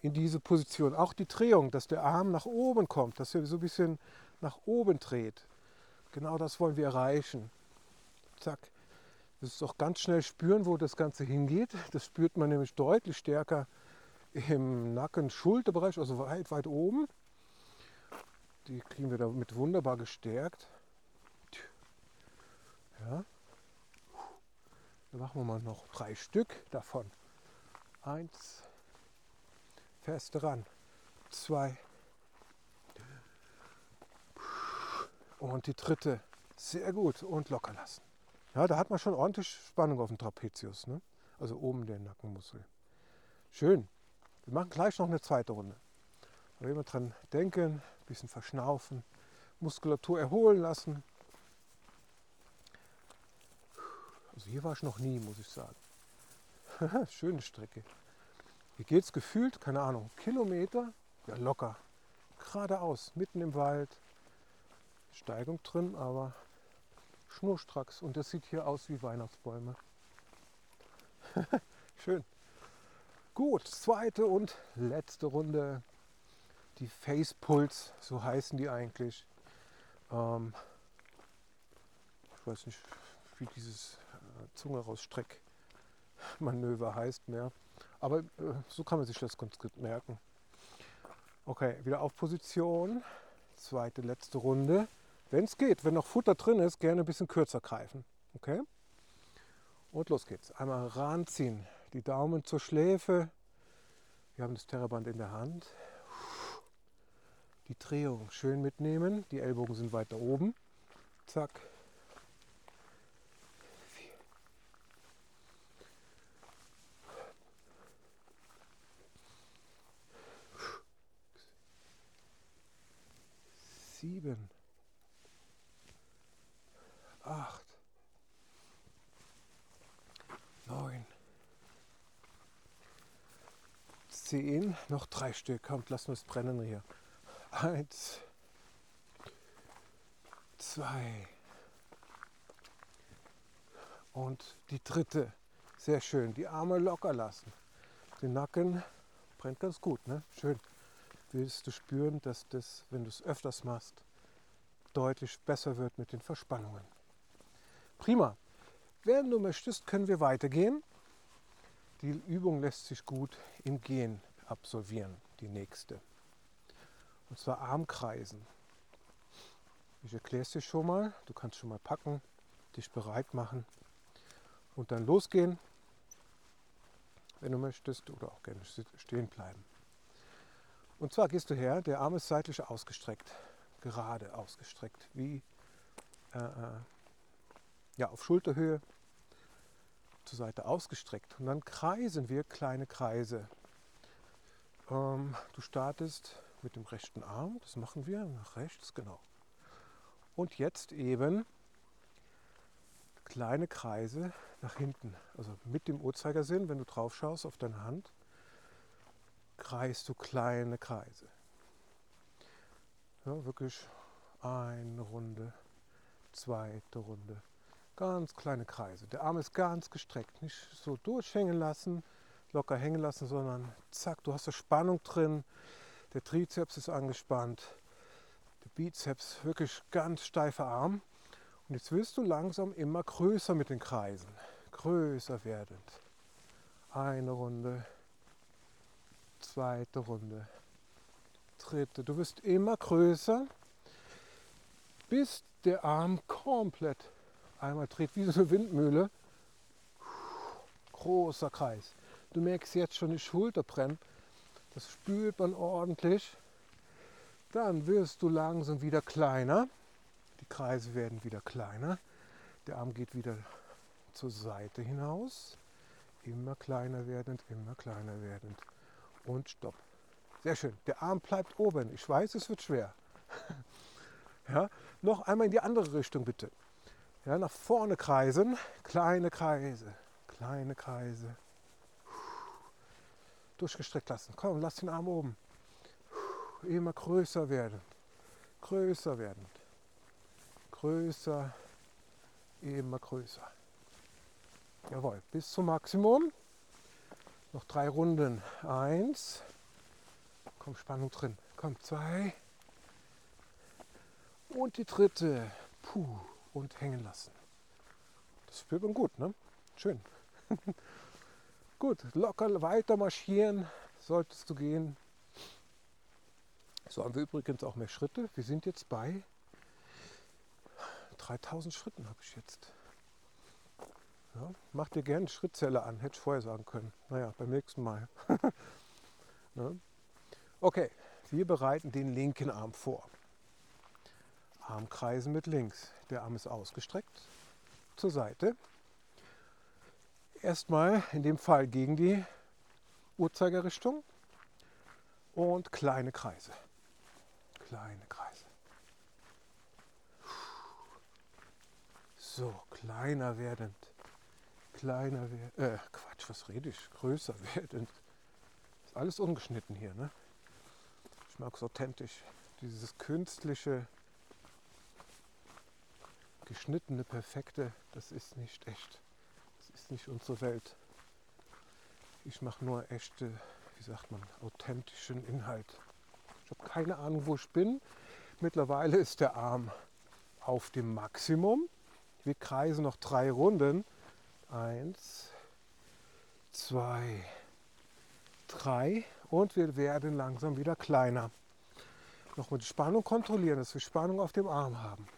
In diese Position. Auch die Drehung, dass der Arm nach oben kommt, dass er so ein bisschen nach oben dreht. Genau das wollen wir erreichen. Zack. Das ist auch ganz schnell spüren, wo das Ganze hingeht. Das spürt man nämlich deutlich stärker im Nacken-Schulterbereich, also weit, weit oben. Die kriegen wir damit wunderbar gestärkt. Ja. Dann machen wir mal noch drei Stück davon. Eins, Fest ran. Zwei. Und die dritte. Sehr gut. Und locker lassen. Ja, da hat man schon ordentlich Spannung auf dem Trapezius. Ne? Also oben den Nackenmuskel. Schön. Wir machen gleich noch eine zweite Runde. Aber immer dran denken, ein bisschen verschnaufen, Muskulatur erholen lassen. Also hier war ich noch nie, muss ich sagen. Schöne Strecke. Hier geht es gefühlt, keine Ahnung, Kilometer, ja locker, geradeaus, mitten im Wald. Steigung drin, aber schnurstracks. Und das sieht hier aus wie Weihnachtsbäume. Schön. Gut, zweite und letzte Runde. Die Face Pulse, so heißen die eigentlich. Ähm, ich weiß nicht, wie dieses äh, Zunge rausstreck Manöver heißt mehr. Aber äh, so kann man sich das gut merken. Okay, wieder auf Position. Zweite, letzte Runde. Wenn es geht, wenn noch Futter drin ist, gerne ein bisschen kürzer greifen. Okay? Und los geht's. Einmal ranziehen. Die Daumen zur Schläfe. Wir haben das Terraband in der Hand. Die Drehung schön mitnehmen. Die Ellbogen sind weiter oben. Zack. 10, noch drei Stück. Kommt, lassen wir es brennen hier. Eins, zwei und die dritte. Sehr schön. Die Arme locker lassen. Den Nacken brennt ganz gut, ne? Schön. Willst du spüren, dass das, wenn du es öfters machst, deutlich besser wird mit den Verspannungen. Prima. Während du möchtest, können wir weitergehen. Die Übung lässt sich gut im Gehen absolvieren, die nächste. Und zwar Armkreisen. Ich erkläre es dir schon mal. Du kannst schon mal packen, dich bereit machen und dann losgehen, wenn du möchtest, oder auch gerne stehen bleiben. Und zwar gehst du her, der Arm ist seitlich ausgestreckt, gerade ausgestreckt, wie äh, äh ja, auf Schulterhöhe zur Seite ausgestreckt. Und dann kreisen wir kleine Kreise. Ähm, du startest mit dem rechten Arm, das machen wir nach rechts, genau. Und jetzt eben kleine Kreise nach hinten, also mit dem Uhrzeigersinn, wenn du drauf schaust auf deine Hand, kreist du kleine Kreise. Ja, wirklich eine Runde, zweite Runde, ganz kleine Kreise. Der Arm ist ganz gestreckt, nicht so durchhängen lassen, locker hängen lassen, sondern zack, du hast eine Spannung drin. Der Trizeps ist angespannt, der Bizeps wirklich ganz steifer Arm. Und jetzt wirst du langsam immer größer mit den Kreisen, größer werdend. Eine Runde, zweite Runde, dritte. Du wirst immer größer, bis der Arm komplett einmal dreht, wie so eine Windmühle. Großer Kreis. Du merkst jetzt schon die Schulter brennt. Das spült man ordentlich. Dann wirst du langsam wieder kleiner. Die Kreise werden wieder kleiner. Der Arm geht wieder zur Seite hinaus. Immer kleiner werdend, immer kleiner werdend. Und stopp. Sehr schön. Der Arm bleibt oben. Ich weiß, es wird schwer. ja, noch einmal in die andere Richtung bitte. Ja, nach vorne kreisen. Kleine Kreise. Kleine Kreise durchgestreckt lassen. Komm, lass den Arm oben. Immer größer werden. Größer werden. Größer. Immer größer. Jawohl, bis zum Maximum. Noch drei Runden. Eins. Komm, Spannung drin. Komm, zwei. Und die dritte. Puh. Und hängen lassen. Das spürt man gut, ne? Schön. Gut, locker weiter marschieren solltest du gehen. So haben wir übrigens auch mehr Schritte. Wir sind jetzt bei 3000 Schritten habe ich jetzt. Ja, mach dir gerne Schrittzähler an, hätte ich vorher sagen können. Naja, beim nächsten Mal. ja. Okay, wir bereiten den linken Arm vor. Arm kreisen mit links. Der Arm ist ausgestreckt zur Seite erstmal in dem Fall gegen die Uhrzeigerrichtung und kleine Kreise. Kleine Kreise. So, kleiner werdend. Kleiner werdend. Äh, Quatsch, was rede ich? Größer werdend. Ist alles ungeschnitten hier, ne? Ich mag es authentisch. Dieses künstliche, geschnittene, perfekte, das ist nicht echt ist nicht unsere Welt. Ich mache nur echte, wie sagt man, authentischen Inhalt. Ich habe keine Ahnung, wo ich bin. Mittlerweile ist der Arm auf dem Maximum. Wir kreisen noch drei Runden. Eins, zwei, drei und wir werden langsam wieder kleiner. Nochmal die Spannung kontrollieren, dass wir Spannung auf dem Arm haben.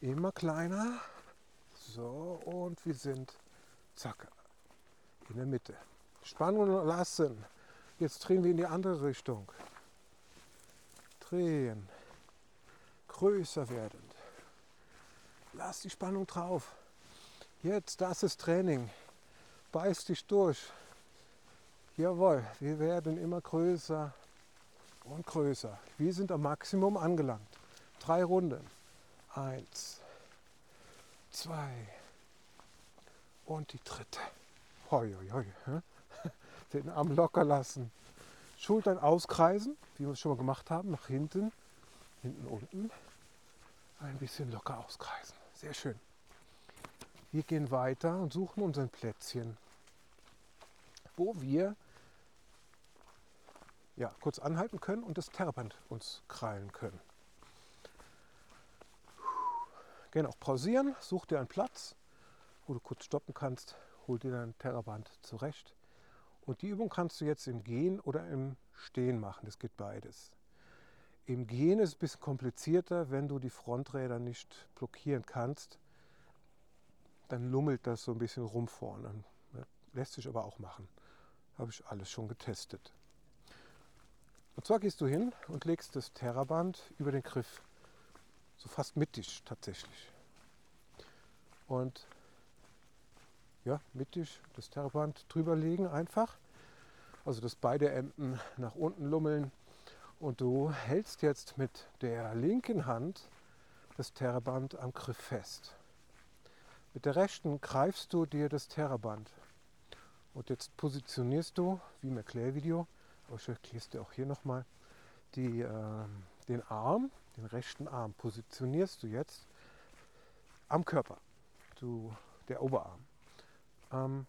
Immer kleiner. So, und wir sind, zack, in der Mitte. Spannung lassen. Jetzt drehen wir in die andere Richtung. Drehen. Größer werdend. Lass die Spannung drauf. Jetzt, das ist Training. Beiß dich durch. Jawohl, wir werden immer größer und größer. Wir sind am Maximum angelangt. Drei Runden. Eins, zwei und die dritte. Hoi, hoi, hoi. Den Arm locker lassen. Schultern auskreisen, wie wir es schon mal gemacht haben, nach hinten, hinten unten. Ein bisschen locker auskreisen. Sehr schön. Wir gehen weiter und suchen uns ein Plätzchen, wo wir ja, kurz anhalten können und das Terraband uns krallen können. Gerne auch pausieren, such dir einen Platz, wo du kurz stoppen kannst, hol dir dein Terraband zurecht. Und die Übung kannst du jetzt im Gehen oder im Stehen machen, das geht beides. Im Gehen ist es ein bisschen komplizierter, wenn du die Fronträder nicht blockieren kannst, dann lummelt das so ein bisschen rum vorne. Lässt sich aber auch machen. Habe ich alles schon getestet. Und zwar gehst du hin und legst das Terraband über den Griff. So fast mittig tatsächlich. Und ja, mittig das Terraband drüber legen einfach. Also dass beide Enden nach unten lummeln. Und du hältst jetzt mit der linken Hand das Terraband am Griff fest. Mit der rechten greifst du dir das Terraband. Und jetzt positionierst du, wie im Erklärvideo, aber ich erkläre es dir auch hier nochmal, äh, den Arm, den rechten Arm positionierst du jetzt am Körper, du, der Oberarm. Ähm,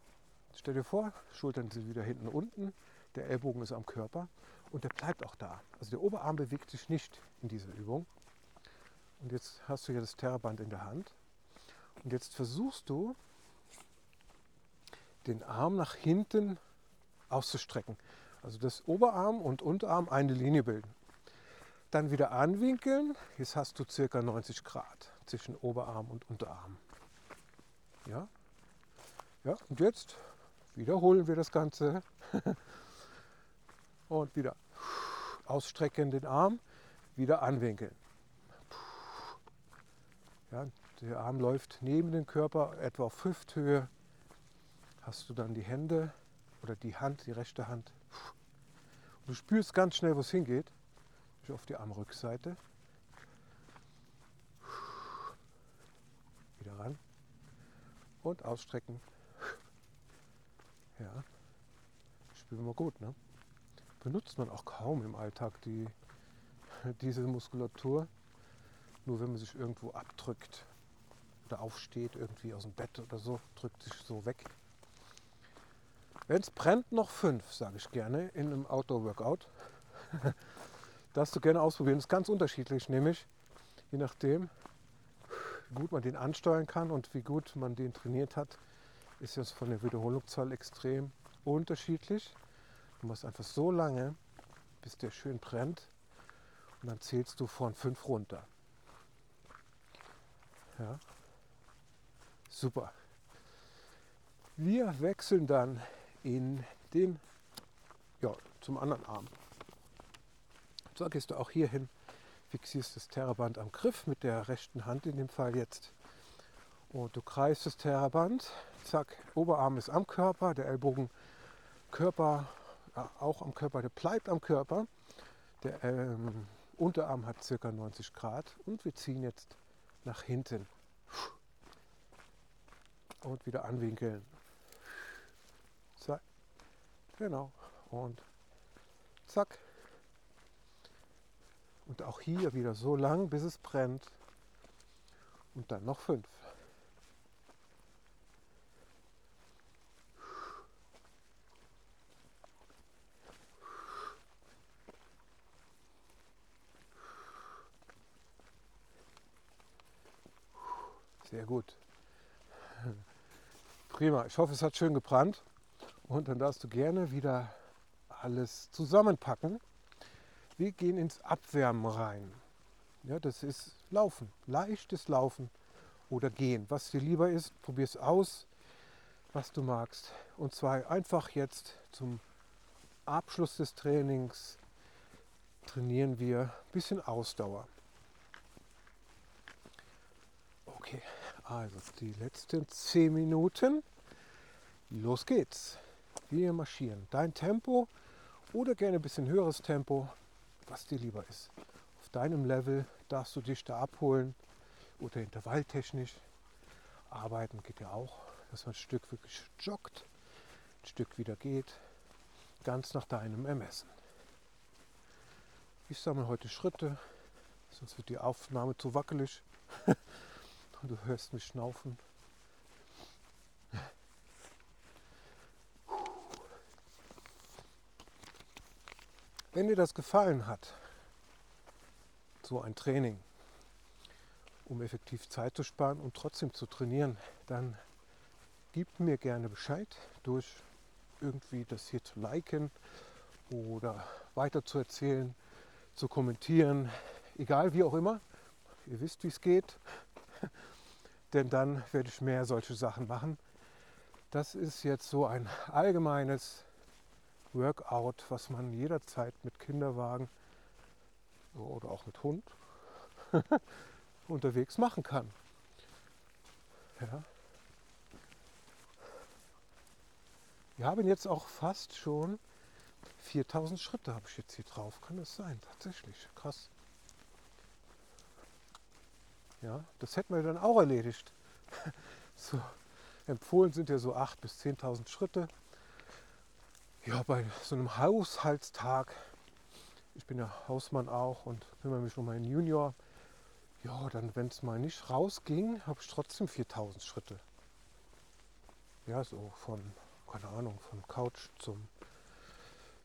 stell dir vor, Schultern sind wieder hinten unten, der Ellbogen ist am Körper und der bleibt auch da. Also der Oberarm bewegt sich nicht in dieser Übung. Und jetzt hast du ja das Terraband in der Hand. Und jetzt versuchst du, den Arm nach hinten auszustrecken. Also das Oberarm und Unterarm eine Linie bilden. Dann wieder anwinkeln. Jetzt hast du circa 90 Grad zwischen Oberarm und Unterarm. Ja? Ja, und jetzt wiederholen wir das Ganze. und wieder ausstrecken den Arm, wieder anwinkeln. Ja, der Arm läuft neben dem Körper etwa auf Hüfthöhe. Hast du dann die Hände oder die Hand, die rechte Hand Du spürst ganz schnell, wo es hingeht. Ich auf die Armrückseite. Wieder ran. Und ausstrecken. Ja. Spüren wir gut, ne? Benutzt man auch kaum im Alltag die, diese Muskulatur. Nur wenn man sich irgendwo abdrückt oder aufsteht, irgendwie aus dem Bett oder so, drückt sich so weg. Wenn es brennt, noch fünf, sage ich gerne, in einem Outdoor-Workout. Darfst du gerne ausprobieren. Das ist ganz unterschiedlich, nämlich je nachdem, wie gut man den ansteuern kann und wie gut man den trainiert hat, ist das von der Wiederholungszahl extrem unterschiedlich. Du machst einfach so lange, bis der schön brennt und dann zählst du von fünf runter. Ja. Super. Wir wechseln dann in den, ja, zum anderen Arm. So gehst du auch hier hin, fixierst das Terraband am Griff mit der rechten Hand in dem Fall jetzt. Und du kreist das Terraband, zack, Oberarm ist am Körper, der Ellbogen Körper, ja, auch am Körper, der bleibt am Körper. Der ähm, Unterarm hat ca. 90 Grad und wir ziehen jetzt nach hinten. Und wieder anwinkeln zwei, genau, und zack. Und auch hier wieder so lang, bis es brennt. Und dann noch fünf. Sehr gut. Prima. Ich hoffe, es hat schön gebrannt. Und dann darfst du gerne wieder alles zusammenpacken. Wir gehen ins Abwärmen rein. Ja, das ist Laufen, leichtes Laufen oder Gehen. Was dir lieber ist, probier es aus, was du magst. Und zwar einfach jetzt zum Abschluss des Trainings trainieren wir ein bisschen Ausdauer. Okay, also die letzten 10 Minuten. Los geht's. Wir marschieren. Dein Tempo oder gerne ein bisschen höheres Tempo, was dir lieber ist. Auf deinem Level darfst du dich da abholen oder intervalltechnisch arbeiten geht ja auch, dass man ein Stück wirklich joggt, ein Stück wieder geht, ganz nach deinem Ermessen. Ich sammle heute Schritte, sonst wird die Aufnahme zu wackelig und du hörst mich schnaufen. Wenn dir das gefallen hat, so ein Training, um effektiv Zeit zu sparen und trotzdem zu trainieren, dann gib mir gerne Bescheid durch irgendwie das hier zu liken oder weiter zu erzählen, zu kommentieren, egal wie auch immer. Ihr wisst, wie es geht, denn dann werde ich mehr solche Sachen machen. Das ist jetzt so ein allgemeines Workout, was man jederzeit mit Kinderwagen oder auch mit Hund unterwegs machen kann. Ja. Wir haben jetzt auch fast schon 4000 Schritte habe ich jetzt hier drauf. Kann das sein? Tatsächlich. Krass. Ja, das hätten wir dann auch erledigt. So, empfohlen sind ja so 8.000 bis 10.000 Schritte. Ja, bei so einem Haushaltstag, ich bin ja Hausmann auch und kümmere mich um meinen Junior, ja, dann, wenn es mal nicht rausging, habe ich trotzdem 4000 Schritte. Ja, so von, keine Ahnung, von Couch zum,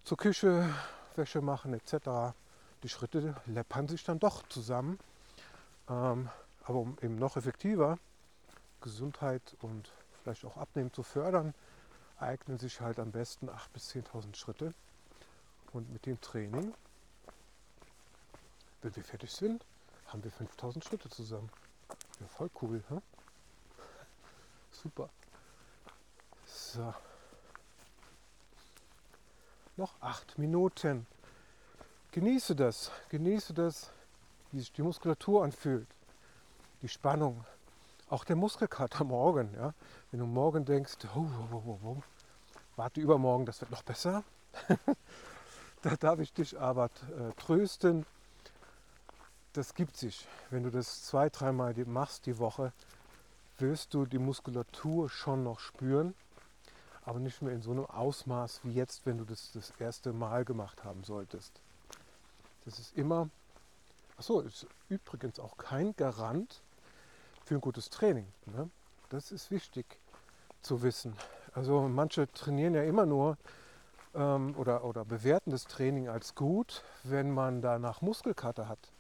zur Küche, Wäsche machen etc. Die Schritte läppern sich dann doch zusammen. Ähm, aber um eben noch effektiver Gesundheit und vielleicht auch Abnehmen zu fördern, eignen sich halt am besten 8.000 bis 10.000 Schritte. Und mit dem Training, wenn wir fertig sind, haben wir 5000 Schritte zusammen. Ja, voll cool. Hm? Super. So. Noch acht Minuten. Genieße das. Genieße das, wie sich die Muskulatur anfühlt. Die Spannung. Auch der Muskelkater morgen. Ja? Wenn du morgen denkst, oh, oh, oh, oh, warte übermorgen, das wird noch besser. da darf ich dich aber äh, trösten das gibt sich. Wenn du das zwei, dreimal machst die Woche, wirst du die Muskulatur schon noch spüren, aber nicht mehr in so einem Ausmaß wie jetzt, wenn du das das erste Mal gemacht haben solltest. Das ist immer, achso, ist übrigens auch kein Garant für ein gutes Training. Ne? Das ist wichtig zu wissen. Also manche trainieren ja immer nur ähm, oder, oder bewerten das Training als gut, wenn man danach Muskelkater hat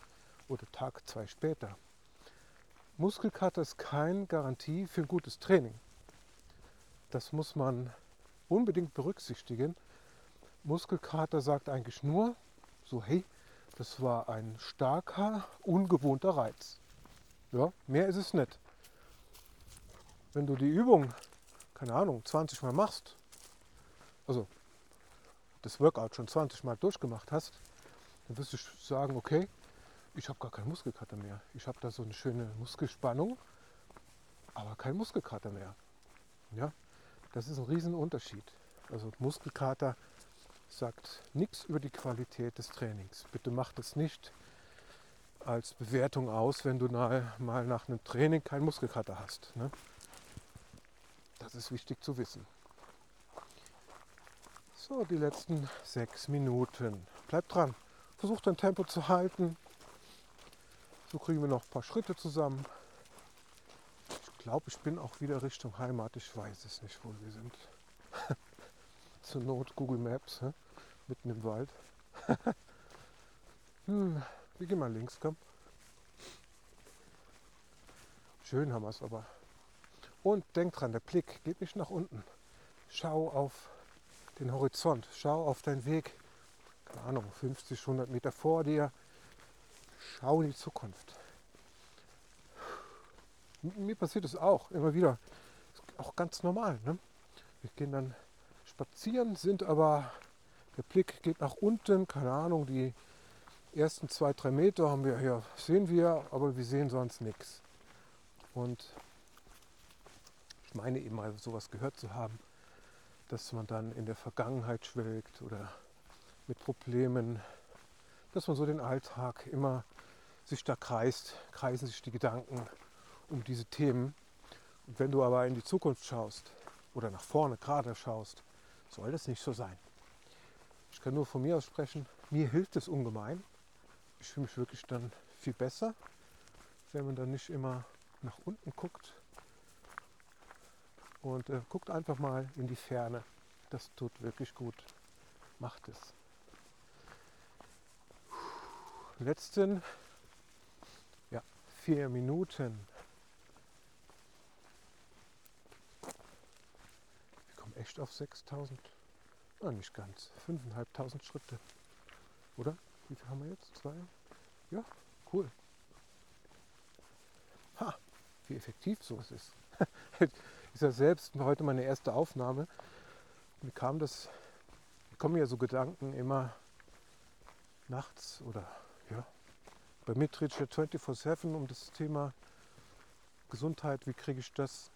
oder Tag zwei später. Muskelkater ist keine Garantie für ein gutes Training. Das muss man unbedingt berücksichtigen. Muskelkater sagt eigentlich nur so, hey, das war ein starker, ungewohnter Reiz. Ja, mehr ist es nicht. Wenn du die Übung, keine Ahnung, 20 Mal machst, also das Workout schon 20 Mal durchgemacht hast, dann wirst du sagen, okay, ich habe gar keinen Muskelkater mehr. Ich habe da so eine schöne Muskelspannung, aber kein Muskelkater mehr. Ja, das ist ein Riesenunterschied. Also Muskelkater sagt nichts über die Qualität des Trainings. Bitte macht es nicht als Bewertung aus, wenn du mal nach einem Training keinen Muskelkater hast. Ne? Das ist wichtig zu wissen. So, die letzten sechs Minuten. Bleib dran. Versuch dein Tempo zu halten. So kriegen wir noch ein paar Schritte zusammen. Ich glaube, ich bin auch wieder Richtung Heimat. Ich weiß es nicht, wo wir sind. Zur Not Google Maps, hä? mitten im Wald. hm, wir gehen mal links, komm. Schön haben wir es aber. Und denk dran, der Blick geht nicht nach unten. Schau auf den Horizont. Schau auf deinen Weg, keine Ahnung, 50, 100 Meter vor dir. Schau in die Zukunft. Mir passiert es auch immer wieder. Ist auch ganz normal. Ne? Wir gehen dann spazieren, sind aber, der Blick geht nach unten, keine Ahnung, die ersten zwei, drei Meter haben wir hier, sehen wir, aber wir sehen sonst nichts. Und ich meine eben mal sowas gehört zu haben, dass man dann in der Vergangenheit schwelgt oder mit Problemen, dass man so den Alltag immer sich da kreist, kreisen sich die Gedanken um diese Themen. Und wenn du aber in die Zukunft schaust oder nach vorne gerade schaust, soll das nicht so sein. Ich kann nur von mir aus sprechen, mir hilft es ungemein. Ich fühle mich wirklich dann viel besser, wenn man dann nicht immer nach unten guckt, und äh, guckt einfach mal in die Ferne. Das tut wirklich gut. Macht es. Letzten ja, vier Minuten. Wir kommen echt auf 6000. Na, nicht ganz. 5.500 Schritte. Oder? Wie viel haben wir jetzt? Zwei? Ja, cool. Ha, wie effektiv sowas ist. ist ja selbst heute meine erste Aufnahme. Mir kam das, mir kommen ja so Gedanken immer nachts oder ja. Bei mir dreht sich ja 24-7 um das Thema Gesundheit. Wie kriege ich das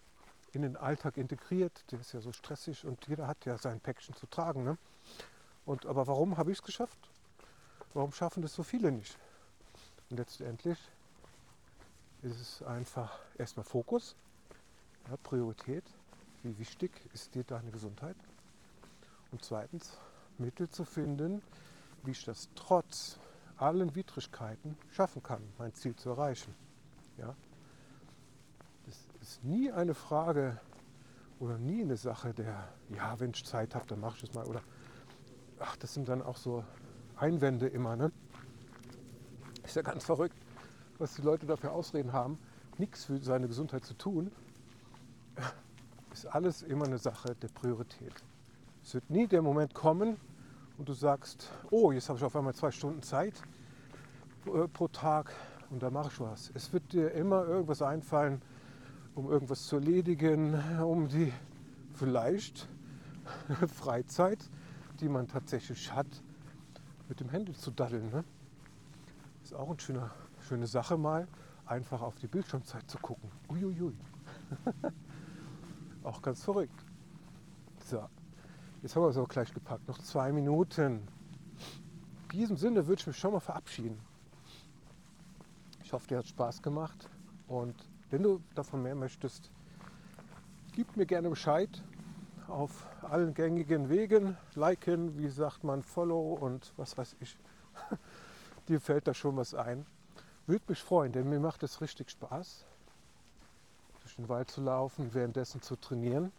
in den Alltag integriert? Der ist ja so stressig und jeder hat ja sein Päckchen zu tragen. Ne? Und, aber warum habe ich es geschafft? Warum schaffen das so viele nicht? Und letztendlich ist es einfach erstmal Fokus, ja, Priorität, wie wichtig ist dir deine Gesundheit? Und zweitens, Mittel zu finden, wie ich das trotz allen Widrigkeiten schaffen kann, mein Ziel zu erreichen. Ja? Das ist nie eine Frage oder nie eine Sache der, ja, wenn ich Zeit habe, dann mache ich es mal. Oder, ach, das sind dann auch so Einwände immer. Ne? Ist ja ganz verrückt, was die Leute dafür Ausreden haben, nichts für seine Gesundheit zu tun ist alles immer eine Sache der Priorität. Es wird nie der Moment kommen und du sagst, oh, jetzt habe ich auf einmal zwei Stunden Zeit äh, pro Tag und da mache ich was. Es wird dir immer irgendwas einfallen, um irgendwas zu erledigen, um die vielleicht Freizeit, die man tatsächlich hat, mit dem Handy zu daddeln. Ne? Ist auch eine schöne, schöne Sache mal, einfach auf die Bildschirmzeit zu gucken. Uiuiui. Auch ganz verrückt. So, jetzt haben wir es auch gleich gepackt. Noch zwei Minuten. In diesem Sinne würde ich mich schon mal verabschieden. Ich hoffe, dir hat Spaß gemacht. Und wenn du davon mehr möchtest, gib mir gerne Bescheid auf allen gängigen Wegen. Liken, wie sagt man, Follow und was weiß ich. Dir fällt da schon was ein. Würde mich freuen, denn mir macht es richtig Spaß durch den Wald zu laufen, währenddessen zu trainieren.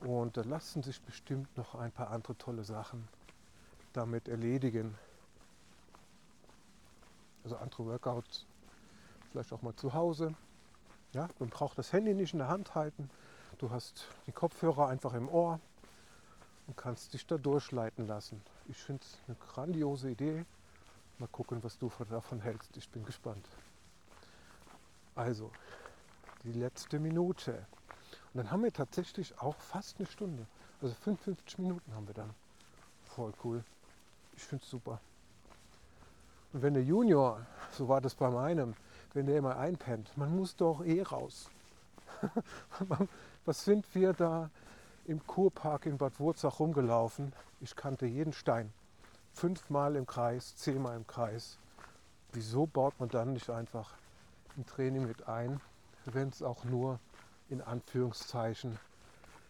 Und da lassen sich bestimmt noch ein paar andere tolle Sachen damit erledigen. Also andere Workouts, vielleicht auch mal zu Hause. Ja, man braucht das Handy nicht in der Hand halten. Du hast die Kopfhörer einfach im Ohr und kannst dich da durchleiten lassen. Ich finde es eine grandiose Idee. Mal gucken, was du davon hältst. Ich bin gespannt. Also, die letzte Minute. Und dann haben wir tatsächlich auch fast eine Stunde. Also 55 Minuten haben wir dann. Voll cool. Ich finde es super. Und wenn der Junior, so war das bei meinem, wenn der immer einpennt, man muss doch eh raus. Was sind wir da im Kurpark in Bad Wurzach rumgelaufen? Ich kannte jeden Stein. Fünfmal im Kreis, zehnmal im Kreis. Wieso baut man dann nicht einfach ein Training mit ein, wenn es auch nur in Anführungszeichen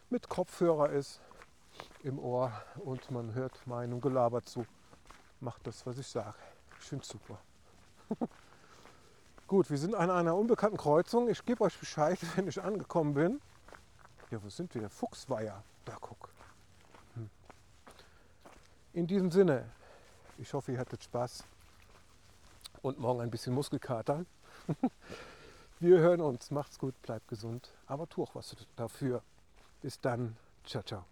mit Kopfhörer ist im Ohr und man hört meinem Gelaber zu. Macht das, was ich sage. Ich finde super. Gut, wir sind an einer unbekannten Kreuzung. Ich gebe euch Bescheid, wenn ich angekommen bin. Ja, wo sind wir? Fuchsweiher. Da guck. Hm. In diesem Sinne, ich hoffe, ihr hattet Spaß und morgen ein bisschen Muskelkater. Wir hören uns. Macht's gut, bleibt gesund, aber tu auch was dafür. Bis dann. Ciao, ciao.